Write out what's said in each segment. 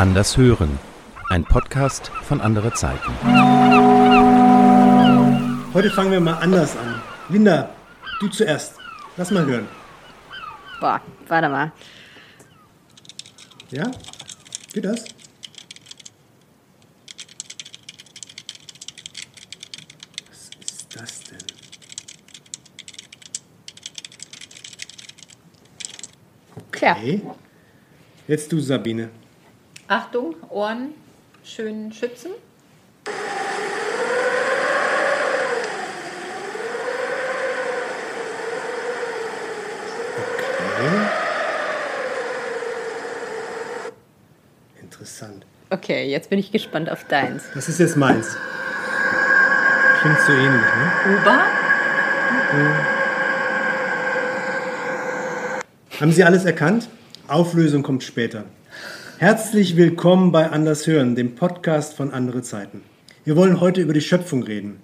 Anders hören. Ein Podcast von andere Zeiten. Heute fangen wir mal anders an. Linda, du zuerst. Lass mal hören. Boah, warte mal. Ja? Geht das? Was ist das denn? Tja, Okay. Jetzt du, Sabine. Achtung, Ohren schön schützen. Okay. Interessant. okay, jetzt bin ich gespannt auf deins. Das ist jetzt meins. Klingt so ähnlich, ne? Uber. Haben Sie alles erkannt? Auflösung kommt später. Herzlich willkommen bei Anders Hören, dem Podcast von Andere Zeiten. Wir wollen heute über die Schöpfung reden.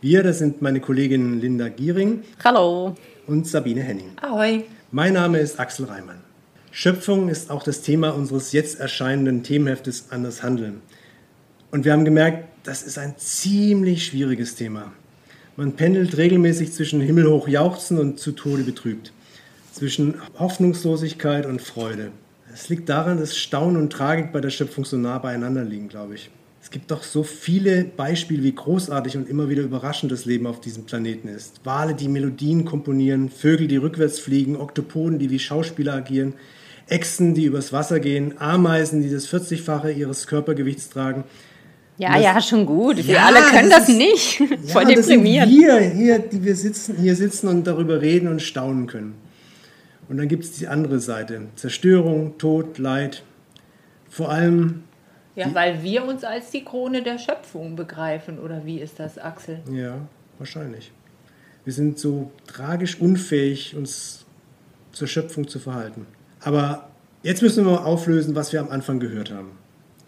Wir, das sind meine Kolleginnen Linda Giering Hallo. und Sabine Henning. Ahoi. Mein Name ist Axel Reimann. Schöpfung ist auch das Thema unseres jetzt erscheinenden Themenheftes Anders Handeln. Und wir haben gemerkt, das ist ein ziemlich schwieriges Thema. Man pendelt regelmäßig zwischen himmelhoch jauchzen und zu Tode betrübt. Zwischen Hoffnungslosigkeit und Freude. Es liegt daran, dass Staunen und Tragik bei der Schöpfung so nah beieinander liegen, glaube ich. Es gibt doch so viele Beispiele, wie großartig und immer wieder überraschend das Leben auf diesem Planeten ist. Wale, die Melodien komponieren, Vögel, die rückwärts fliegen, Oktopoden, die wie Schauspieler agieren, Echsen, die übers Wasser gehen, Ameisen, die das 40-fache ihres Körpergewichts tragen. Ja, Das- ja, schon gut. Wir Ja, alle können das das, ist- nicht. Voll Ja, sind deprimierend. wir hier, die wir sitzen, hier sitzen und darüber reden und staunen können. Und dann gibt es die andere Seite. Zerstörung, Tod, Leid. Vor allem, Ja, weil wir uns als die Krone der Schöpfung begreifen, oder wie ist das, Axel? ja, wahrscheinlich. Wir sind so tragisch unfähig, uns zur Schöpfung zu verhalten. Aber jetzt müssen wir mal auflösen, was wir am Anfang gehört haben.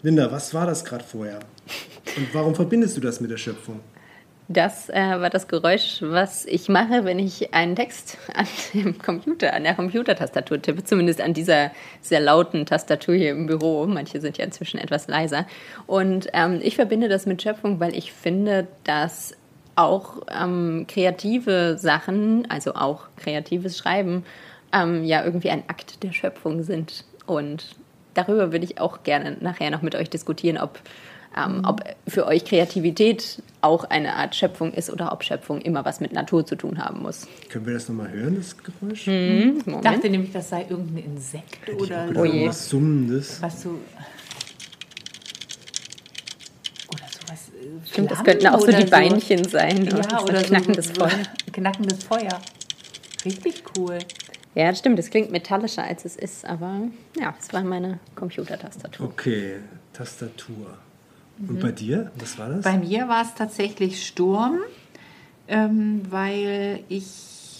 Linda, was war das gerade vorher? Und warum verbindest du das mit der Schöpfung? Das äh, war das Geräusch, was ich mache, wenn ich einen Text an dem Computer, an der Computertastatur tippe, zumindest an dieser sehr lauten Tastatur hier im Büro. Manche sind ja inzwischen etwas leiser. Und ähm, ich verbinde das mit Schöpfung, weil ich finde, dass auch ähm, kreative Sachen, also auch kreatives Schreiben, ähm, ja irgendwie ein Akt der Schöpfung sind. Und darüber würde ich auch gerne nachher noch mit euch diskutieren, ob, ähm, ob für euch Kreativität auch eine Art Schöpfung ist oder ob Schöpfung immer was mit Natur zu tun haben muss. Können wir das nochmal hören, das Geräusch? Moment. Ich dachte nämlich, das sei irgendein Insekt oder Oder Oh je. was Summendes. was so. Oder sowas. äh, Stimmt, das könnten auch so oder die Beinchen sein. Ja, so oder knackendes so, Feuer. so knackendes Feuer. Richtig cool. Ja, das stimmt, das klingt metallischer als es ist, aber ja, das war meine Computertastatur. Okay, Tastatur. Und bei dir, was war das? Bei mir war es tatsächlich Sturm, ähm, weil ich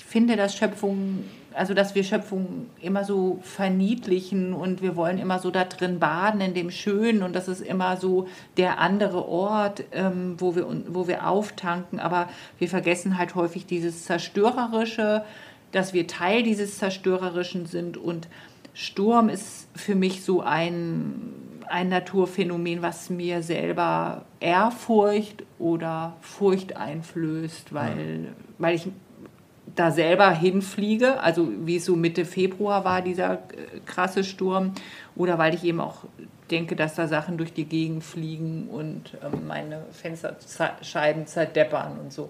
finde, dass Schöpfung, also dass wir Schöpfung immer so verniedlichen und wir wollen immer so da drin baden in dem Schönen und das ist immer so der andere Ort, ähm, wo, wir, wo wir auftanken, aber wir vergessen halt häufig dieses Zerstörerische, dass wir Teil dieses Zerstörerischen sind. Und Sturm ist für mich so ein, ein Naturphänomen, was mir selber Ehrfurcht oder Furcht einflößt, weil, weil ich da selber hinfliege, also wie es so Mitte Februar war, dieser äh, krasse Sturm, oder weil ich eben auch denke, dass da Sachen durch die Gegend fliegen und ähm, meine Fensterscheiben zerdeppern und so.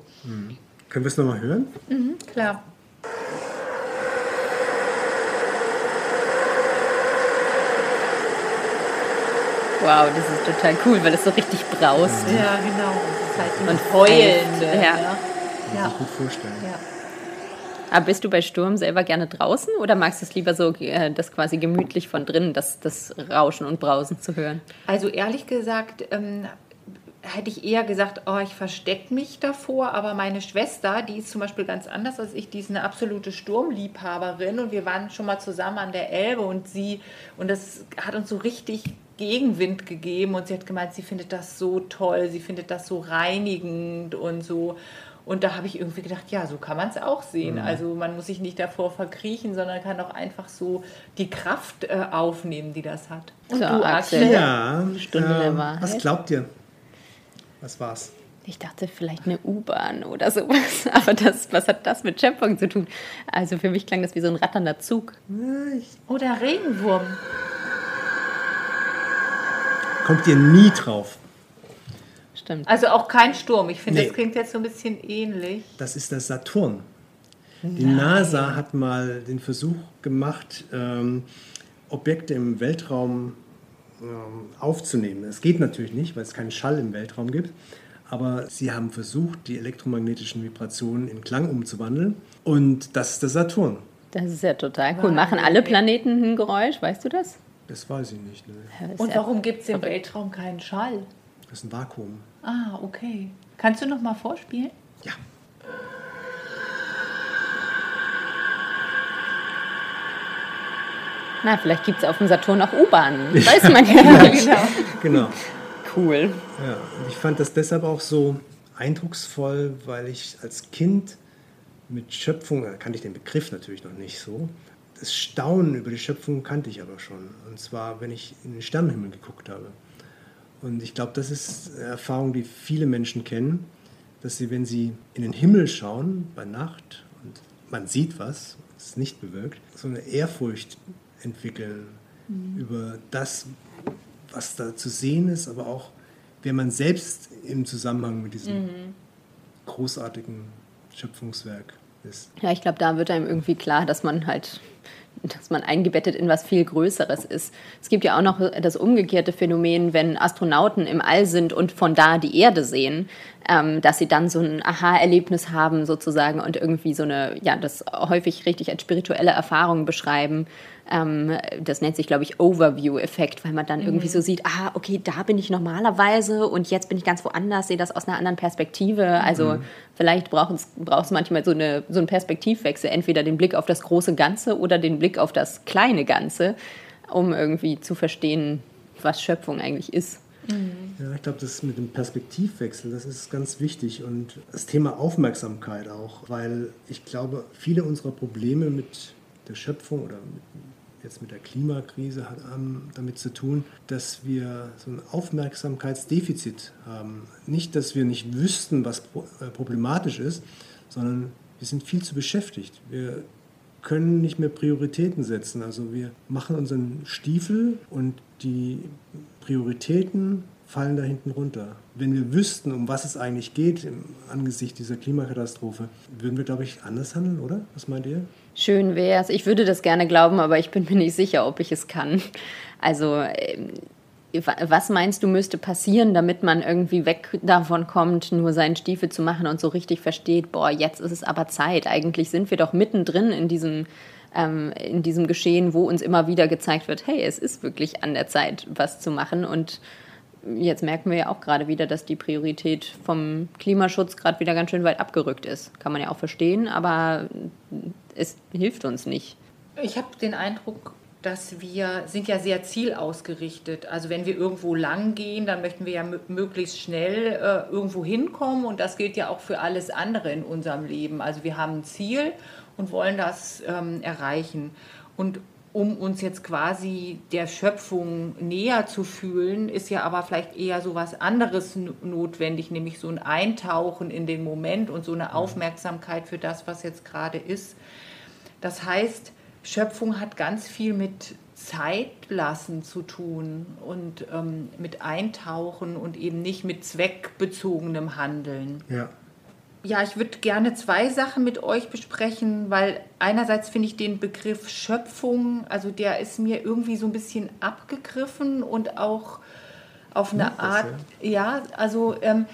Können wir es nochmal hören? Klar. Wow, das ist total cool, weil es so richtig braust. Ja, genau. Halt Und und heulende. ja. Ja. Kann Ja. ich gut vorstellen. ja. Aber bist du bei Sturm selber gerne draußen oder magst du es lieber so, äh, das quasi gemütlich von drinnen, das, das Rauschen und Brausen zu hören? Also ehrlich gesagt, ähm, hätte ich eher gesagt, oh, ich verstecke mich davor, aber meine Schwester, die ist zum Beispiel ganz anders als ich, die ist eine absolute Sturmliebhaberin und wir waren schon mal zusammen an der Elbe und sie, und das hat uns so richtig Gegenwind gegeben und sie hat gemeint, sie findet das so toll, sie findet das so reinigend und so. Und da habe ich irgendwie gedacht, ja, so kann man es auch sehen. Mhm. Also man muss sich nicht davor verkriechen, sondern kann auch einfach so die Kraft äh, aufnehmen, die das hat. Und So, du, Axel. Ja, Stunde der ähm, Wahrheit. was glaubt ihr? Was war's? Ich dachte vielleicht eine U-Bahn oder sowas. Aber das, was hat das mit Schöpfung zu tun? Also für mich klang das wie so ein ratternder Zug. Oder Regenwurm. Kommt ihr nie drauf? Stimmt. Also auch kein Sturm. Ich finde, Nee. das klingt jetzt so ein bisschen ähnlich. Das ist der Saturn. Die NASA hat mal den Versuch gemacht, ähm, Objekte im Weltraum ähm, aufzunehmen. Es geht natürlich nicht, weil es keinen Schall im Weltraum gibt. Aber sie haben versucht, die elektromagnetischen Vibrationen in Klang umzuwandeln. Und das ist der Saturn. Das ist ja total cool. Machen alle Planeten ein Geräusch? Weißt du das? Das weiß ich nicht. Ne? Und warum gibt es im Weltraum keinen Schall? Das ist ein Vakuum. Ah, okay. Kannst du noch mal vorspielen? Ja. Na, vielleicht gibt es auf dem Saturn auch U-Bahnen. Weiß man ja nicht. genau. Genau. Cool. Ja, und ich fand das deshalb auch so eindrucksvoll, weil ich als Kind mit Schöpfung, da kannte ich den Begriff natürlich noch nicht so, das Staunen über die Schöpfung kannte ich aber schon. Und zwar, wenn ich in den Sternenhimmel geguckt habe. Und ich glaube, das ist eine Erfahrung, die viele Menschen kennen, dass sie, wenn sie in den Himmel schauen bei Nacht und man sieht was, es ist nicht bewirkt, so eine Ehrfurcht entwickeln über das, was da zu sehen ist, aber auch wer man selbst im Zusammenhang mit diesem großartigen Schöpfungswerk ist. Ja, ich glaube, da wird einem irgendwie klar, dass man halt, dass man eingebettet in was viel Größeres ist. Es gibt ja auch noch das umgekehrte Phänomen, wenn Astronauten im All sind und von da die Erde sehen, ähm, dass sie dann so ein Aha-Erlebnis haben sozusagen und irgendwie so eine, ja, das häufig richtig als spirituelle Erfahrung beschreiben. Ähm, das nennt sich, glaube ich, Overview-Effekt, weil man dann irgendwie so sieht, ah, okay, da bin ich normalerweise und jetzt bin ich ganz woanders, sehe das aus einer anderen Perspektive. Also vielleicht braucht es, braucht es manchmal so, eine, so einen Perspektivwechsel, entweder den Blick auf das große Ganze oder den Blick auf das kleine Ganze, um irgendwie zu verstehen, was Schöpfung eigentlich ist. Ja, ich glaube, das mit dem Perspektivwechsel, das ist ganz wichtig und das Thema Aufmerksamkeit auch, weil ich glaube, viele unserer Probleme mit der Schöpfung oder mit, jetzt mit der Klimakrise hat, haben damit zu tun, dass wir so ein Aufmerksamkeitsdefizit haben. Nicht, dass wir nicht wüssten, was äh, problematisch ist, sondern wir sind viel zu beschäftigt. Wir können nicht mehr Prioritäten setzen. Also wir machen unseren Stiefel und die Prioritäten fallen da hinten runter. Wenn wir wüssten, um was es eigentlich geht im Angesicht dieser Klimakatastrophe, würden wir, glaube ich, anders handeln, oder? Was meint ihr? Schön wäre es. Ich würde das gerne glauben, aber ich bin mir nicht sicher, ob ich es kann. Also, ähm, was meinst du, müsste passieren, damit man irgendwie weg davon kommt, nur seinen Stiefel zu machen und so richtig versteht, boah, jetzt ist es aber Zeit. Eigentlich sind wir doch mittendrin in diesem, ähm, in diesem Geschehen, wo uns immer wieder gezeigt wird, hey, es ist wirklich an der Zeit, was zu machen. Und jetzt merken wir ja auch gerade wieder, dass die Priorität vom Klimaschutz gerade wieder ganz schön weit abgerückt ist. Kann man ja auch verstehen, aber es hilft uns nicht. Ich habe den Eindruck, dass wir sind ja sehr zielausgerichtet. Also wenn wir irgendwo lang gehen, dann möchten wir ja mö- möglichst schnell äh, irgendwo hinkommen und das gilt ja auch für alles andere in unserem Leben. Also wir haben ein Ziel und wollen das ähm, erreichen. Und um uns jetzt quasi der Schöpfung näher zu fühlen, ist ja aber vielleicht eher so was anderes notwendig, nämlich so ein Eintauchen in den Moment und so eine Aufmerksamkeit für das, was jetzt gerade ist. Das heißt, Schöpfung hat ganz viel mit Zeitlassen zu tun und ähm, mit Eintauchen und eben nicht mit zweckbezogenem Handeln. Ja. Ja, ich würde gerne zwei Sachen mit euch besprechen, weil einerseits finde ich den Begriff Schöpfung, also der ist mir irgendwie so ein bisschen abgegriffen und auch auf eine das, Art, ja, also, ähm,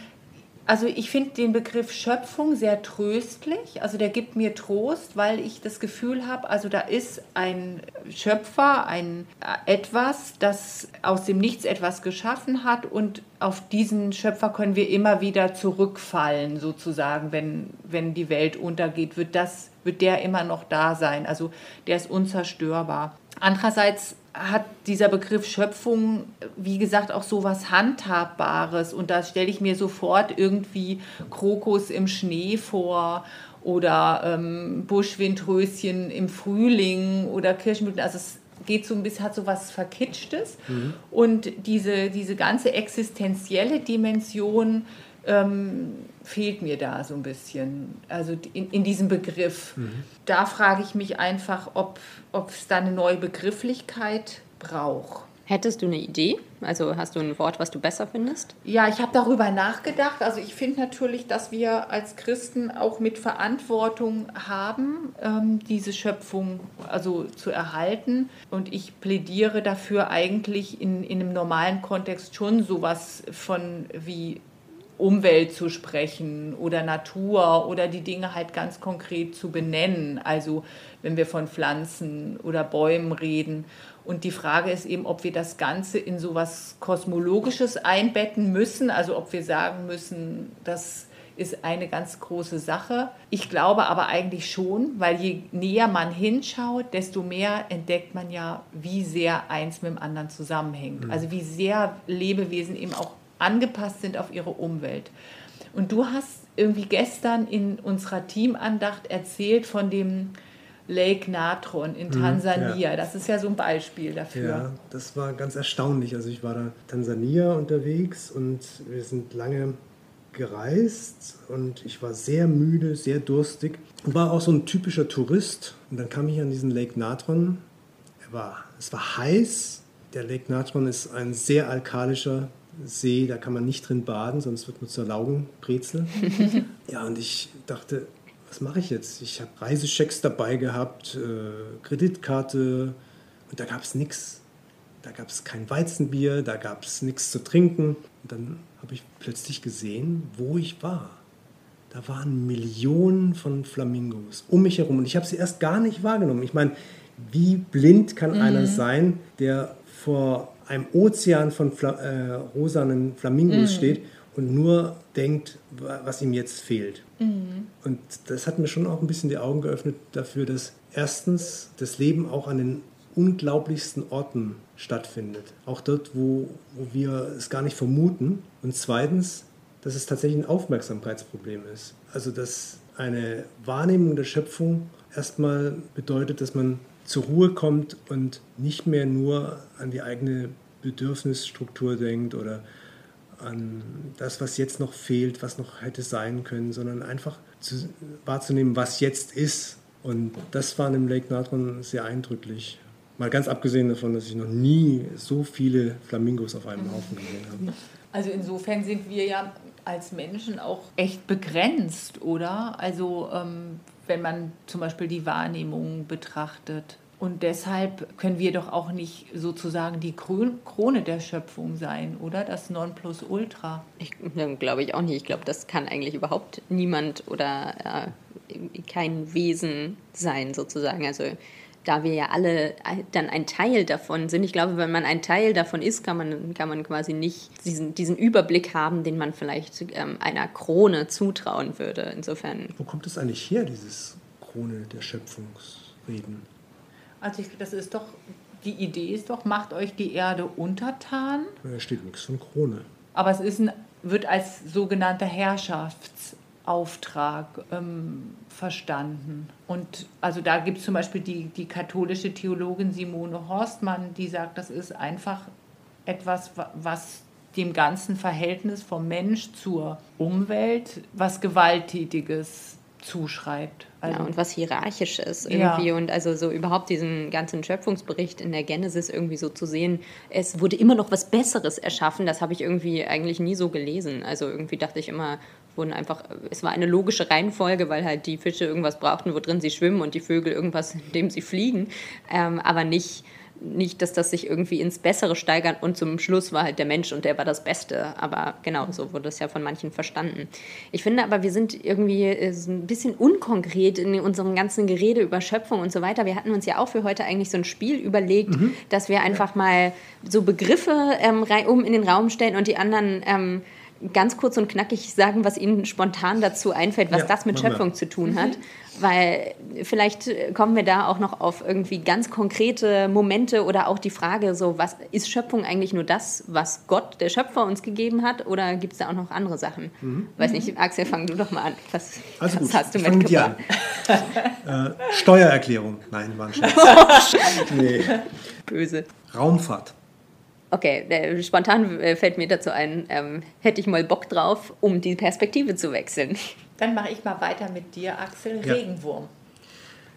also ich finde den Begriff Schöpfung sehr tröstlich, also der gibt mir Trost, weil ich das Gefühl habe, also da ist ein Schöpfer, ein äh, etwas, das aus dem Nichts etwas geschaffen hat und auf diesen Schöpfer können wir immer wieder zurückfallen, sozusagen, wenn, wenn die Welt untergeht, wird das, wird der immer noch da sein. Also der ist unzerstörbar. Andererseits hat dieser Begriff Schöpfung, wie gesagt, auch so was Handhabbares. Und da stelle ich mir sofort irgendwie Krokus im Schnee vor oder ähm, Buschwindröschen im Frühling oder Kirschblüten. Also es geht so ein bisschen, hat so was Verkitschtes. Mhm. Und diese, diese ganze existenzielle Dimension ähm, fehlt mir da so ein bisschen, also in, in diesem Begriff. Mhm. Da frage ich mich einfach, ob es da eine neue Begrifflichkeit braucht. Hättest du eine Idee? Also hast du ein Wort, was du besser findest? Ja, ich habe darüber nachgedacht. Also ich finde natürlich, dass wir als Christen auch mit Verantwortung haben, ähm, diese Schöpfung also zu erhalten. Und ich plädiere dafür eigentlich in, in einem normalen Kontext schon sowas von wie Umwelt zu sprechen oder Natur oder die Dinge halt ganz konkret zu benennen. Also wenn wir von Pflanzen oder Bäumen reden. Und die Frage ist eben, ob wir das Ganze in so was Kosmologisches einbetten müssen, also ob wir sagen müssen, das ist eine ganz große Sache. Ich glaube aber eigentlich schon, weil je näher man hinschaut, desto mehr entdeckt man ja, wie sehr eins mit dem anderen zusammenhängt. Mhm. Also wie sehr Lebewesen eben auch angepasst sind auf ihre Umwelt. Und du hast irgendwie gestern in unserer Teamandacht erzählt von dem Lake Natron in mhm, Tansania. Ja. Das ist ja so ein Beispiel dafür. Ja, das war ganz erstaunlich. Also ich war da in Tansania unterwegs und wir sind lange gereist und ich war sehr müde, sehr durstig und war auch so ein typischer Tourist. Und dann kam ich an diesen Lake Natron. Er war, es war heiß. Der Lake Natron ist ein sehr alkalischer See, da kann man nicht drin baden, sonst wird man zur Laugenbrezel. ja, und ich dachte, was mache ich jetzt? Ich habe Reisechecks dabei gehabt, äh, Kreditkarte und da gab es nichts. Da gab es kein Weizenbier, da gab es nichts zu trinken. Und dann habe ich plötzlich gesehen, wo ich war. Da waren Millionen von Flamingos um mich herum und ich habe sie erst gar nicht wahrgenommen. Ich meine, wie blind kann mhm. einer sein, der vor einem Ozean von Fla äh, rosanen Flamingos mhm. steht und nur denkt, was ihm jetzt fehlt. Mhm. Und das hat mir schon auch ein bisschen die Augen geöffnet dafür, dass erstens das Leben auch an den unglaublichsten Orten stattfindet. Auch dort, wo, wo wir es gar nicht vermuten. Und zweitens, dass es tatsächlich ein Aufmerksamkeitsproblem ist. Also dass eine Wahrnehmung der Schöpfung erstmal bedeutet, dass man zur Ruhe kommt und nicht mehr nur an die eigene Bedürfnisstruktur denkt oder an das, was jetzt noch fehlt, was noch hätte sein können, sondern einfach zu, wahrzunehmen, was jetzt ist. Und das war dem Lake Natron sehr eindrücklich. Mal ganz abgesehen davon, dass ich noch nie so viele Flamingos auf einem Haufen gesehen habe. Also insofern sind wir ja als Menschen auch echt begrenzt, oder? Also ähm, wenn man zum Beispiel die Wahrnehmung betrachtet. Und deshalb können wir doch auch nicht sozusagen die Krone der Schöpfung sein, oder? Das Nonplusultra. Ich glaube ich auch nicht. Ich glaube, das kann eigentlich überhaupt niemand oder äh, kein Wesen sein, sozusagen. Also da wir ja alle dann ein Teil davon sind. Ich glaube, wenn man ein Teil davon ist, kann man, kann man quasi nicht diesen, diesen Überblick haben, den man vielleicht ähm, einer Krone zutrauen würde. Insofern. Wo kommt es eigentlich her, dieses Krone der Schöpfungsreden? Also ich, das ist doch, die Idee ist doch, macht euch die Erde untertan. Da steht nichts von Krone. Aber es ist ein, wird als sogenannter Herrschaftsauftrag ähm, verstanden. Und also da gibt es zum Beispiel die, die katholische Theologin Simone Horstmann, die sagt, das ist einfach etwas, was dem ganzen Verhältnis vom Mensch zur Umwelt was Gewalttätiges zuschreibt. Also, ja, und was hierarchisch ist irgendwie. Ja. Und also so überhaupt diesen ganzen Schöpfungsbericht in der Genesis irgendwie so zu sehen, es wurde immer noch was Besseres erschaffen, das habe ich irgendwie eigentlich nie so gelesen. Also irgendwie dachte ich immer, wurden einfach, es war eine logische Reihenfolge, weil halt die Fische irgendwas brauchten, wo drin sie schwimmen und die Vögel irgendwas, in dem sie fliegen. Ähm, aber nicht nicht, dass das sich irgendwie ins Bessere steigert und zum Schluss war halt der Mensch und der war das Beste. Aber genau, so wurde es ja von manchen verstanden. Ich finde aber, wir sind irgendwie äh, ein bisschen unkonkret in unserem ganzen Gerede über Schöpfung und so weiter. Wir hatten uns ja auch für heute eigentlich so ein Spiel überlegt, mhm. dass wir einfach mal so Begriffe ähm, um in den Raum stellen und die anderen ähm, ganz kurz und knackig sagen, was Ihnen spontan dazu einfällt, was Ja, das mit. Schöpfung zu tun hat. Weil vielleicht kommen wir da auch noch auf irgendwie ganz konkrete Momente oder auch die Frage, so was ist Schöpfung eigentlich nur das, was Gott, der Schöpfer, uns gegeben hat? Oder gibt es da auch noch andere Sachen? Weiß nicht, Axel, fang du doch mal an. Was, Mhm. Also was gut, hast du mit dir mitgebracht? an. äh, Steuererklärung. Nein, war ein Scherz. nee. Böse. Raumfahrt. Okay, äh, spontan äh, fällt mir dazu ein, ähm, hätte ich mal Bock drauf, um die Perspektive zu wechseln. Dann mache ich mal weiter mit dir, Axel. Ja. Regenwurm.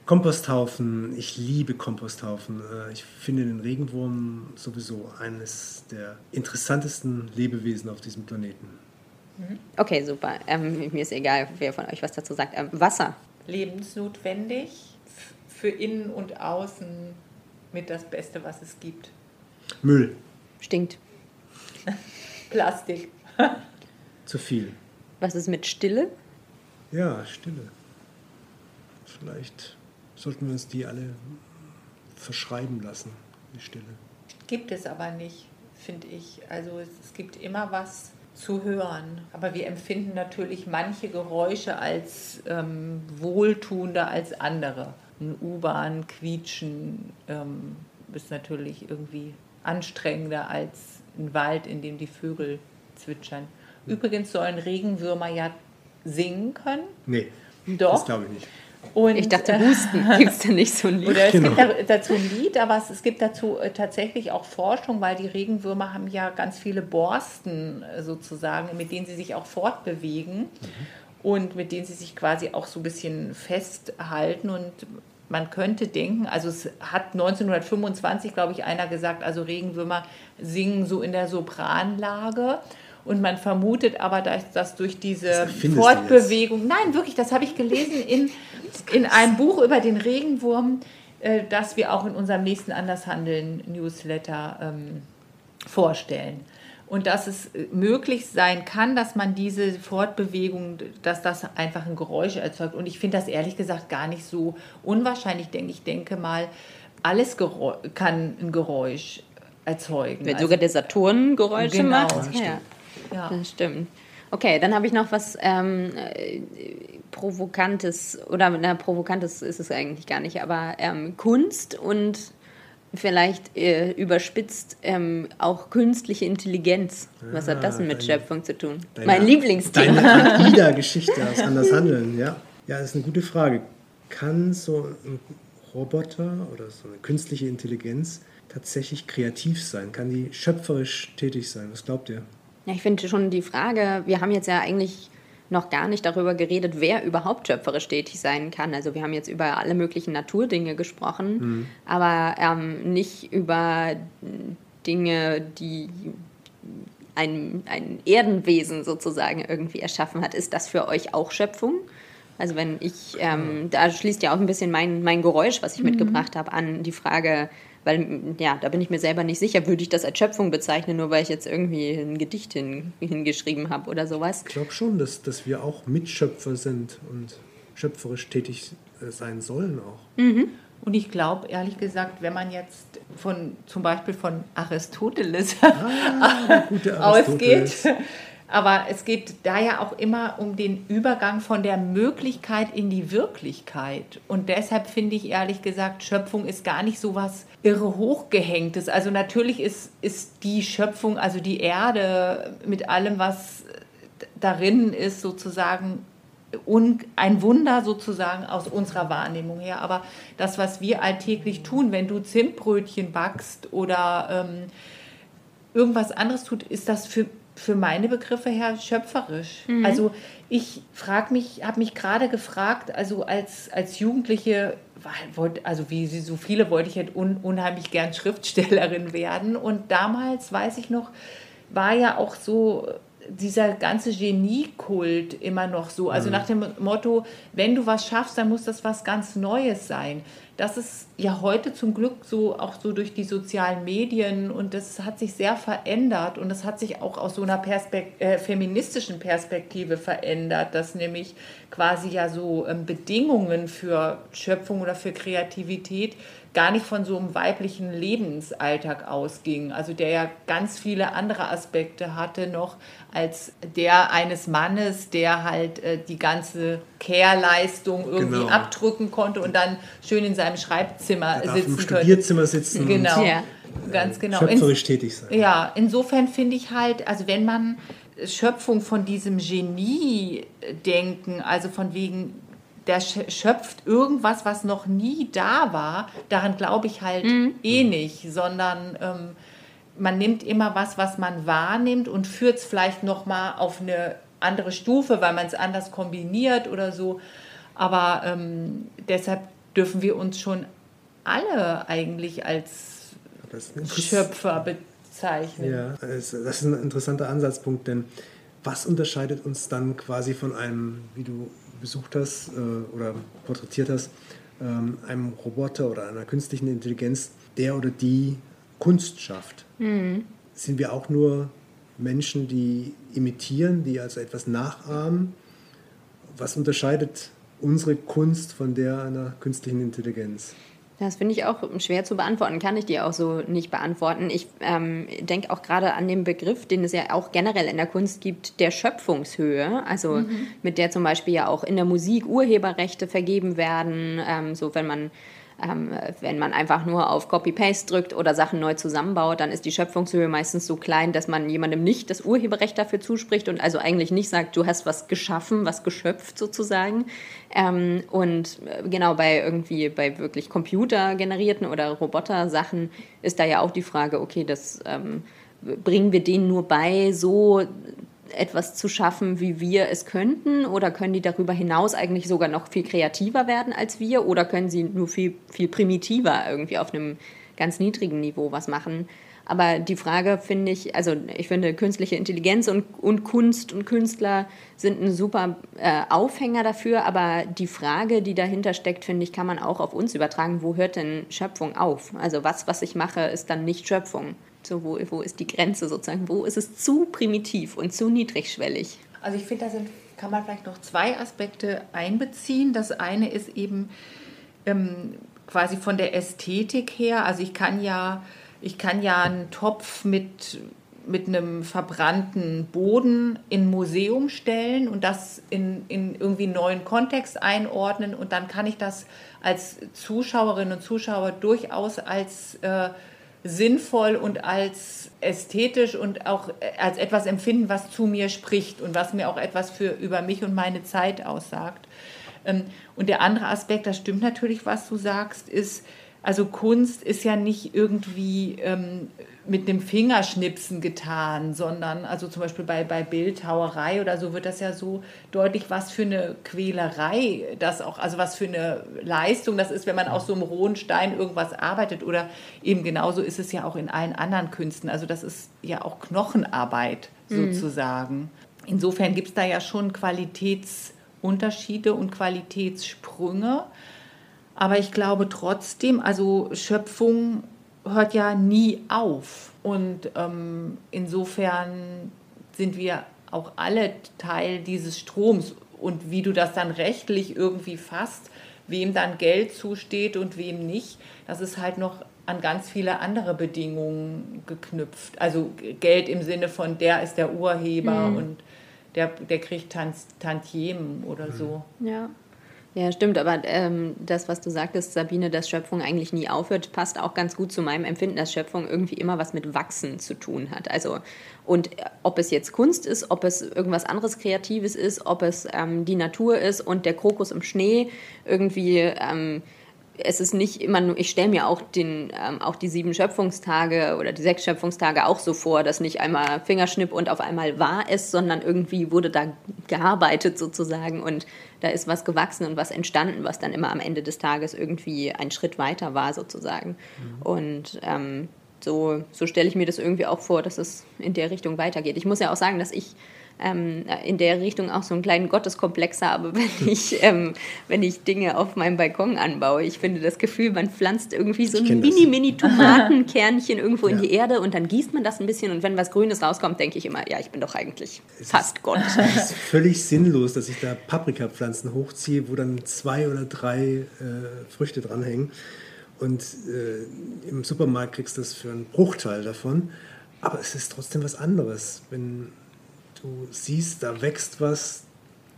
Komposthaufen. Ich liebe Komposthaufen. Äh, Ich finde den Regenwurm sowieso eines der interessantesten Lebewesen auf diesem Planeten. Okay, super. Ähm, mir ist egal, wer von euch was dazu sagt. Ähm, Wasser. Lebensnotwendig. Für innen und außen mit das Beste, was es gibt. Müll. Stinkt. Plastik. Zu viel. Was ist mit Stille? Ja, Stille. Vielleicht sollten wir uns die alle verschreiben lassen, die Stille. Gibt es aber nicht, finde ich. Also es, es gibt immer was zu hören. Aber wir empfinden natürlich manche Geräusche als ähm, wohltuender als andere. Ein U-Bahn, Quietschen ähm, ist natürlich irgendwie anstrengender als ein Wald, in dem die Vögel zwitschern. Übrigens sollen Regenwürmer ja singen können. Nee, Doch. das glaube ich nicht. Und, Ich dachte, äh, Husten. Gibt es da nicht so ein Lied? Oder es Genau. gibt da, dazu ein Lied, aber es, gibt dazu äh, tatsächlich auch Forschung, weil die Regenwürmer haben ja ganz viele Borsten äh, sozusagen, mit denen sie sich auch fortbewegen und mit denen sie sich quasi auch so ein bisschen festhalten. Und man könnte denken, also es hat 1925, glaube ich, einer gesagt, also Regenwürmer singen so in der Sopranlage. Und man vermutet aber, dass, dass durch diese. Fortbewegung, nein, wirklich, das habe ich gelesen in, in einem Buch über den Regenwurm, äh, das wir auch in unserem nächsten Andershandeln-Newsletter ähm, vorstellen. Und dass es möglich sein kann, dass man diese Fortbewegung, dass das einfach ein Geräusch erzeugt. Und ich finde das ehrlich gesagt gar nicht so unwahrscheinlich. Denn ich denke mal, alles Geräusch, kann ein Geräusch erzeugen. Wenn Also- sogar der Saturn Geräusche Genau, macht. das ja, ja. das stimmt. Okay, dann habe ich noch was ähm, äh, Provokantes, oder na, Provokantes ist es eigentlich gar nicht, aber ähm, Kunst und vielleicht äh, überspitzt ähm, auch künstliche Intelligenz. Was hat das denn mit deine- Schöpfung zu tun? Deine- mein Lieblingsthema. Deine AIDA-Geschichte aus Anders Handeln, ja. Ja, das ist eine gute Frage. Kann so ein Roboter oder so eine künstliche Intelligenz tatsächlich kreativ sein? Kann die schöpferisch tätig sein? Was glaubt ihr? Ja, ich finde schon die Frage, wir haben jetzt ja eigentlich noch gar nicht darüber geredet, wer überhaupt schöpferisch tätig sein kann. Also wir haben jetzt über alle möglichen Naturdinge gesprochen, aber ähm, nicht über Dinge, die ein, ein Erdenwesen sozusagen irgendwie erschaffen hat. Ist das für euch auch Schöpfung? Also wenn ich, ähm, da schließt ja auch ein bisschen mein, mein Geräusch, was ich mitgebracht habe, an die Frage, weil ja, da bin ich mir selber nicht sicher, würde ich das als Schöpfung bezeichnen, nur weil ich jetzt irgendwie ein Gedicht hin, hingeschrieben habe oder sowas. Ich glaube schon, dass, dass wir auch Mitschöpfer sind und schöpferisch tätig äh, sein sollen auch. Und ich glaube, ehrlich gesagt, wenn man jetzt von zum Beispiel von Aristoteles Ah, gute ausgeht, Aristoteles. Aber es geht da ja auch immer um den Übergang von der Möglichkeit in die Wirklichkeit. Und deshalb finde ich ehrlich gesagt, Schöpfung ist gar nicht so was irre hochgehängtes. Also natürlich ist, ist die Schöpfung, also die Erde mit allem, was darin ist, sozusagen un, ein Wunder sozusagen aus unserer Wahrnehmung her. Aber das, was wir alltäglich tun, wenn du Zimtbrötchen backst oder ähm, irgendwas anderes tut, ist das für, für meine Begriffe her schöpferisch. Also ich frage mich, habe mich gerade gefragt, also als, als Jugendliche, also wie so viele, wollte ich halt un, unheimlich gern Schriftstellerin werden. Und damals, weiß ich noch, war ja auch so dieser ganze Geniekult immer noch so. Also nach dem Motto, wenn du was schaffst, dann muss das was ganz Neues sein. Das ist ja heute zum Glück so auch so durch die sozialen Medien und das hat sich sehr verändert und das hat sich auch aus so einer Perspekt äh, feministischen Perspektive verändert, dass nämlich quasi ja so ähm, Bedingungen für Schöpfung oder für Kreativität gar nicht von so einem weiblichen Lebensalltag ausging. Also der ja ganz viele andere Aspekte hatte noch als der eines Mannes, der halt äh, die ganze Care-Leistung irgendwie genau. abdrücken konnte und dann schön in seinem Schreibzimmer er sitzen im könnte. Studierzimmer sitzen. Genau. Ja. Ganz genau. Schöpferisch tätig sein. Ja, insofern finde ich halt, also wenn man Schöpfung von diesem Genie denken, also von wegen, der schöpft irgendwas, was noch nie da war, daran glaube ich halt mhm. eh nicht, sondern ähm, man nimmt immer was, was man wahrnimmt und führt es vielleicht nochmal auf eine andere Stufe, weil man es anders kombiniert oder so. Aber ähm, deshalb dürfen wir uns schon alle eigentlich als Schöpfer bezeichnen. Ja, das ist ein interessanter Ansatzpunkt, denn was unterscheidet uns dann quasi von einem, wie du besucht hast äh, oder porträtiert hast, ähm, einem Roboter oder einer künstlichen Intelligenz, der oder die Kunst schafft? Mhm. Sind wir auch nur Menschen, die imitieren, die also etwas nachahmen? Was unterscheidet unsere Kunst von der einer künstlichen Intelligenz? Das finde ich auch schwer zu beantworten, kann ich dir auch so nicht beantworten. Ich ähm, denke auch gerade an den Begriff, den es ja auch generell in der Kunst gibt, der Schöpfungshöhe, also mhm. mit der zum Beispiel ja auch in der Musik Urheberrechte vergeben werden, ähm, so wenn man ähm, wenn man einfach nur auf Copy-Paste drückt oder Sachen neu zusammenbaut, dann ist die Schöpfungshöhe meistens so klein, dass man jemandem nicht das Urheberrecht dafür zuspricht und also eigentlich nicht sagt, du hast was geschaffen, was geschöpft sozusagen. Ähm, und äh, genau bei irgendwie bei wirklich computergenerierten oder Roboter-Sachen ist da ja auch die Frage, okay, das ähm, bringen wir denen nur bei, so etwas zu schaffen, wie wir es könnten? Oder können die darüber hinaus eigentlich sogar noch viel kreativer werden als wir? Oder können sie nur viel, viel primitiver irgendwie auf einem ganz niedrigen Niveau was machen? Aber die Frage finde ich, also ich finde, künstliche Intelligenz und, und Kunst und Künstler sind ein super äh, Aufhänger dafür. Aber die Frage, die dahinter steckt, finde ich, kann man auch auf uns übertragen. Wo hört denn Schöpfung auf? Also was, was ich mache, ist dann nicht Schöpfung. So, wo, wo ist die Grenze sozusagen? Wo ist es zu primitiv und zu niedrigschwellig? Also ich finde, da sind, kann man vielleicht noch zwei Aspekte einbeziehen. Das eine ist eben ähm, quasi von der Ästhetik her. Also ich kann ja, ich kann ja einen Topf mit mit einem verbrannten Boden in ein Museum stellen und das in, in irgendwie einen neuen Kontext einordnen und dann kann ich das als Zuschauerinnen und Zuschauer durchaus als äh, sinnvoll und als ästhetisch und auch als etwas empfinden, was zu mir spricht und was mir auch etwas für über mich und meine Zeit aussagt. Ähm, und der andere Aspekt, das stimmt natürlich, was du sagst, ist, also Kunst ist ja nicht irgendwie ähm, mit dem Fingerschnipsen getan, sondern also zum Beispiel bei, bei Bildhauerei oder so wird das ja so deutlich, was für eine Quälerei das auch, also was für eine Leistung das ist, wenn man aus so einem rohen Stein irgendwas arbeitet oder eben genauso ist es ja auch in allen anderen Künsten. Also das ist ja auch Knochenarbeit mhm. sozusagen. Mhm. Insofern gibt es da ja schon Qualitätsunterschiede und Qualitätssprünge. Aber ich glaube trotzdem, also Schöpfung hört ja nie auf. Und ähm, insofern sind wir auch alle Teil dieses Stroms. Und wie du das dann rechtlich irgendwie fasst, wem dann Geld zusteht und wem nicht, das ist halt noch an ganz viele andere Bedingungen geknüpft. Also Geld im Sinne von, der ist der Urheber mhm. und der, der kriegt Tantiemen oder so. Ja. Ja, stimmt, aber ähm, das, was du sagtest, Sabine, dass Schöpfung eigentlich nie aufhört, passt auch ganz gut zu meinem Empfinden, dass Schöpfung irgendwie immer was mit Wachsen zu tun hat. Also, und ob es jetzt Kunst ist, ob es irgendwas anderes Kreatives ist, ob es ähm, die Natur ist und der Krokus im Schnee irgendwie. Ähm, es ist nicht immer nur, ich stelle mir auch, den, ähm, auch die sieben Schöpfungstage oder die sechs Schöpfungstage auch so vor, dass nicht einmal Fingerschnipp und auf einmal war es, sondern irgendwie wurde da gearbeitet sozusagen und da ist was gewachsen und was entstanden, was dann immer am Ende des Tages irgendwie ein Schritt weiter war sozusagen. Mhm. Und ähm, so, so stelle ich mir das irgendwie auch vor, dass es in der Richtung weitergeht. Ich muss ja auch sagen, dass ich ähm, in der Richtung auch so einen kleinen Gotteskomplex habe, wenn ich, ähm, wenn ich Dinge auf meinem Balkon anbaue. Ich finde das Gefühl, man pflanzt irgendwie so ein mini-mini-Tomatenkernchen irgendwo ja. in die Erde und dann gießt man das ein bisschen und wenn was Grünes rauskommt, denke ich immer, ja, ich bin doch eigentlich es fast ist, Gott. Es ist völlig sinnlos, dass ich da Paprikapflanzen hochziehe, wo dann zwei oder drei äh, Früchte dranhängen. Und äh, im Supermarkt kriegst du das für einen Bruchteil davon. Aber es ist trotzdem was anderes, wenn du siehst, da wächst was,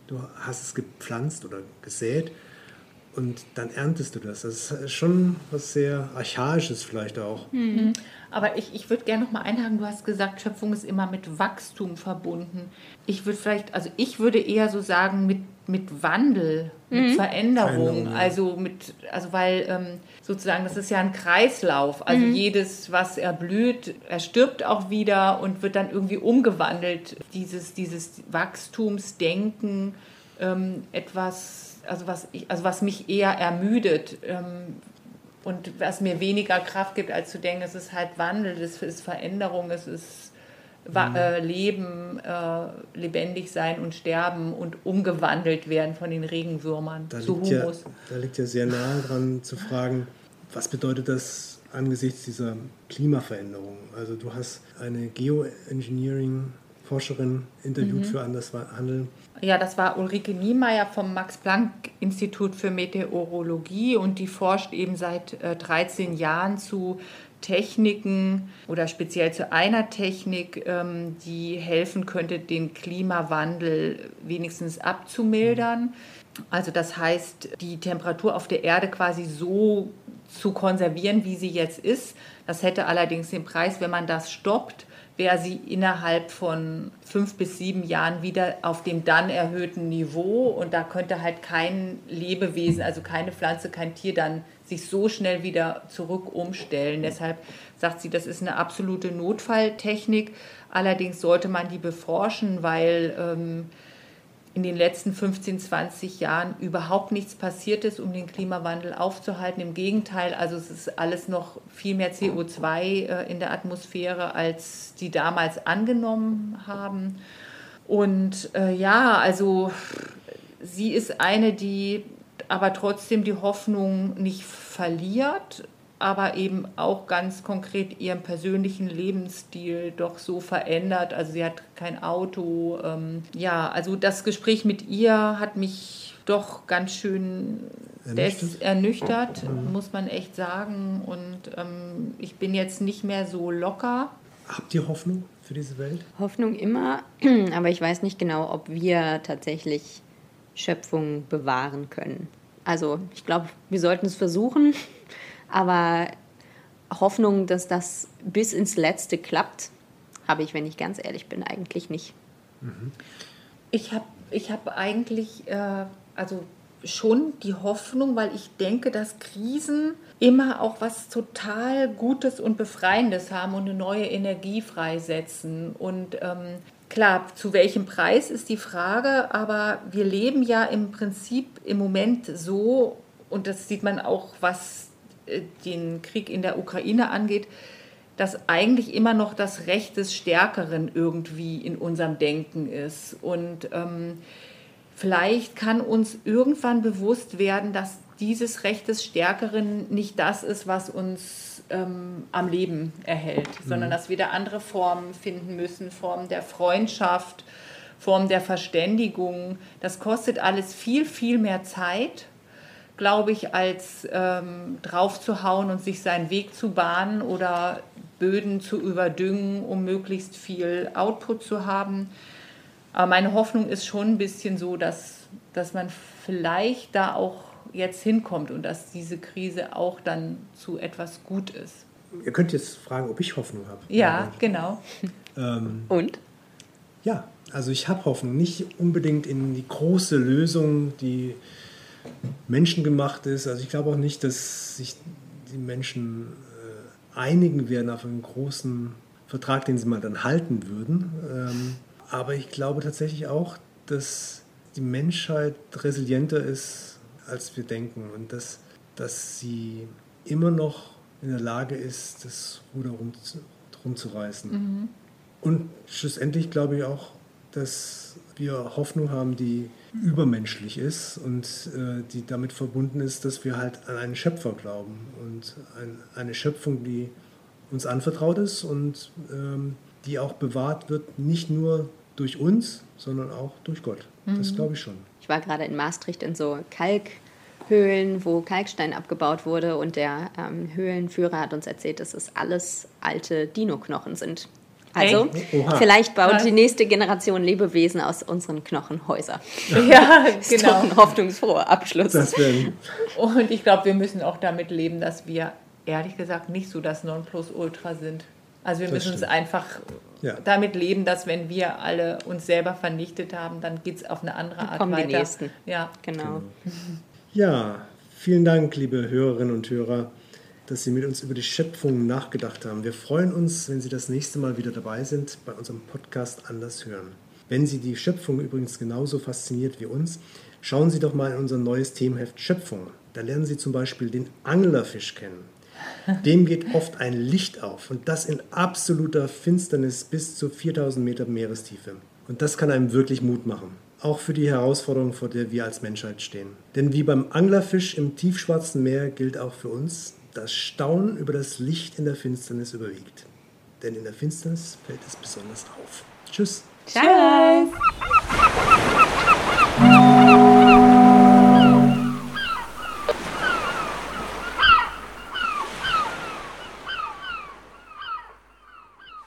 du hast es gepflanzt oder gesät und dann erntest du das. Das ist schon was sehr Archaisches vielleicht auch. Mhm. Aber ich, ich würde gerne noch mal einhaken, du hast gesagt, Schöpfung ist immer mit Wachstum verbunden. Ich würde vielleicht, also ich würde eher so sagen, mit, mit Wandel, mhm. mit Veränderung. Veränderung ja. Also mit, also weil ähm, sozusagen, das ist ja ein Kreislauf. Also mhm. jedes, was erblüht, er stirbt auch wieder und wird dann irgendwie umgewandelt. Dieses, dieses Wachstumsdenken, ähm, etwas also was, ich, also was mich eher ermüdet ähm, und was mir weniger Kraft gibt, als zu denken, es ist halt Wandel, es ist Veränderung, es ist mhm. äh, Leben, äh, lebendig sein und sterben und umgewandelt werden von den Regenwürmern da zu Humus. Ja, da liegt ja sehr nahe dran zu fragen, was bedeutet das angesichts dieser Klimaveränderung? Also du hast eine Geoengineering Forscherin interviewt mhm. für Anders Handeln ja, das war Ulrike Niemeyer vom Max-Planck-Institut für Meteorologie und die forscht eben seit äh, 13 Jahren zu Techniken oder speziell zu einer Technik, ähm, die helfen könnte, den Klimawandel wenigstens abzumildern. Also das heißt, die Temperatur auf der Erde quasi so zu konservieren, wie sie jetzt ist. Das hätte allerdings den Preis, wenn man das stoppt, wäre sie innerhalb von fünf bis sieben Jahren wieder auf dem dann erhöhten Niveau und da könnte halt kein Lebewesen, also keine Pflanze, kein Tier dann sich so schnell wieder zurück umstellen. Deshalb sagt sie, das ist eine absolute Notfalltechnik. Allerdings sollte man die beforschen, weil ähm, in den letzten 15, 20 Jahren überhaupt nichts passiert ist, um den Klimawandel aufzuhalten. Im Gegenteil, also es ist alles noch viel mehr CO2 äh, in der Atmosphäre, als die damals angenommen haben. Und äh, ja, also sie ist eine, die aber trotzdem die Hoffnung nicht verliert aber eben auch ganz konkret ihren persönlichen Lebensstil doch so verändert. Also sie hat kein Auto. Ähm, ja, also das Gespräch mit ihr hat mich doch ganz schön ernüchtert, ernüchtert mhm. muss man echt sagen. Und ähm, ich bin jetzt nicht mehr so locker. Habt ihr Hoffnung für diese Welt? Hoffnung immer, aber ich weiß nicht genau, ob wir tatsächlich Schöpfung bewahren können. Also ich glaube, wir sollten es versuchen. Aber Hoffnung, dass das bis ins Letzte klappt, habe ich, wenn ich ganz ehrlich bin, eigentlich nicht. Mhm. Ich habe ich hab eigentlich äh, also schon die Hoffnung, weil ich denke, dass Krisen immer auch was total Gutes und Befreiendes haben und eine neue Energie freisetzen. Und ähm, klar, zu welchem Preis ist die Frage, aber wir leben ja im Prinzip im Moment so, und das sieht man auch, was den Krieg in der Ukraine angeht, dass eigentlich immer noch das Recht des Stärkeren irgendwie in unserem Denken ist. Und ähm, vielleicht kann uns irgendwann bewusst werden, dass dieses Recht des Stärkeren nicht das ist, was uns ähm, am Leben erhält, mhm. sondern dass wir da andere Formen finden müssen, Formen der Freundschaft, Formen der Verständigung. Das kostet alles viel, viel mehr Zeit glaube ich, als ähm, draufzuhauen und sich seinen Weg zu bahnen oder Böden zu überdüngen, um möglichst viel Output zu haben. Aber meine Hoffnung ist schon ein bisschen so, dass, dass man vielleicht da auch jetzt hinkommt und dass diese Krise auch dann zu etwas gut ist. Ihr könnt jetzt fragen, ob ich Hoffnung habe. Ja, genau. Ähm, und? Ja, also ich habe Hoffnung. Nicht unbedingt in die große Lösung, die menschengemacht ist. Also ich glaube auch nicht, dass sich die Menschen äh, einigen werden auf einen großen Vertrag, den sie mal dann halten würden. Ähm, aber ich glaube tatsächlich auch, dass die Menschheit resilienter ist, als wir denken und dass, dass sie immer noch in der Lage ist, das Ruder rum, rumzureißen. Mhm. Und schlussendlich glaube ich auch, dass wir Hoffnung haben, die übermenschlich ist und äh, die damit verbunden ist, dass wir halt an einen Schöpfer glauben und ein, eine Schöpfung, die uns anvertraut ist und ähm, die auch bewahrt wird, nicht nur durch uns, sondern auch durch Gott. Mhm. Das glaube ich schon. Ich war gerade in Maastricht in so Kalk. Höhlen, wo Kalkstein abgebaut wurde. Und der ähm, Höhlenführer hat uns erzählt, dass es alles alte Dino-Knochen sind. Also, Oha. vielleicht baut Krass. die nächste Generation Lebewesen aus unseren Knochen Häuser. Ja, Ist doch genau. ein hoffnungsfroher Abschluss. Und ich glaube, wir müssen auch damit leben, dass wir ehrlich gesagt nicht so das Nonplusultra sind. Also wir Das müssen uns stimmt. einfach Ja. damit leben, dass wenn wir alle uns selber vernichtet haben, dann geht es auf eine andere Art kommen die weiter. Nächsten. Ja. Genau. Ja, vielen Dank, liebe Hörerinnen und Hörer, dass Sie mit uns über die Schöpfung nachgedacht haben. Wir freuen uns, wenn Sie das nächste Mal wieder dabei sind bei unserem Podcast Anders hören. Wenn Sie die Schöpfung übrigens genauso fasziniert wie uns, schauen Sie doch mal in unser neues Themenheft Schöpfung. Da lernen Sie zum Beispiel den Anglerfisch kennen. Dem geht oft ein Licht auf und das in absoluter Finsternis bis zu 4000 Meter Meerestiefe. Und das kann einem wirklich Mut machen. Auch für die Herausforderung, vor der wir als Menschheit stehen. Denn wie beim Anglerfisch im tiefschwarzen Meer gilt auch für uns, das Staunen über das Licht in der Finsternis überwiegt. Denn in der Finsternis fällt es besonders auf. Tschüss. Tschüss. Ciao.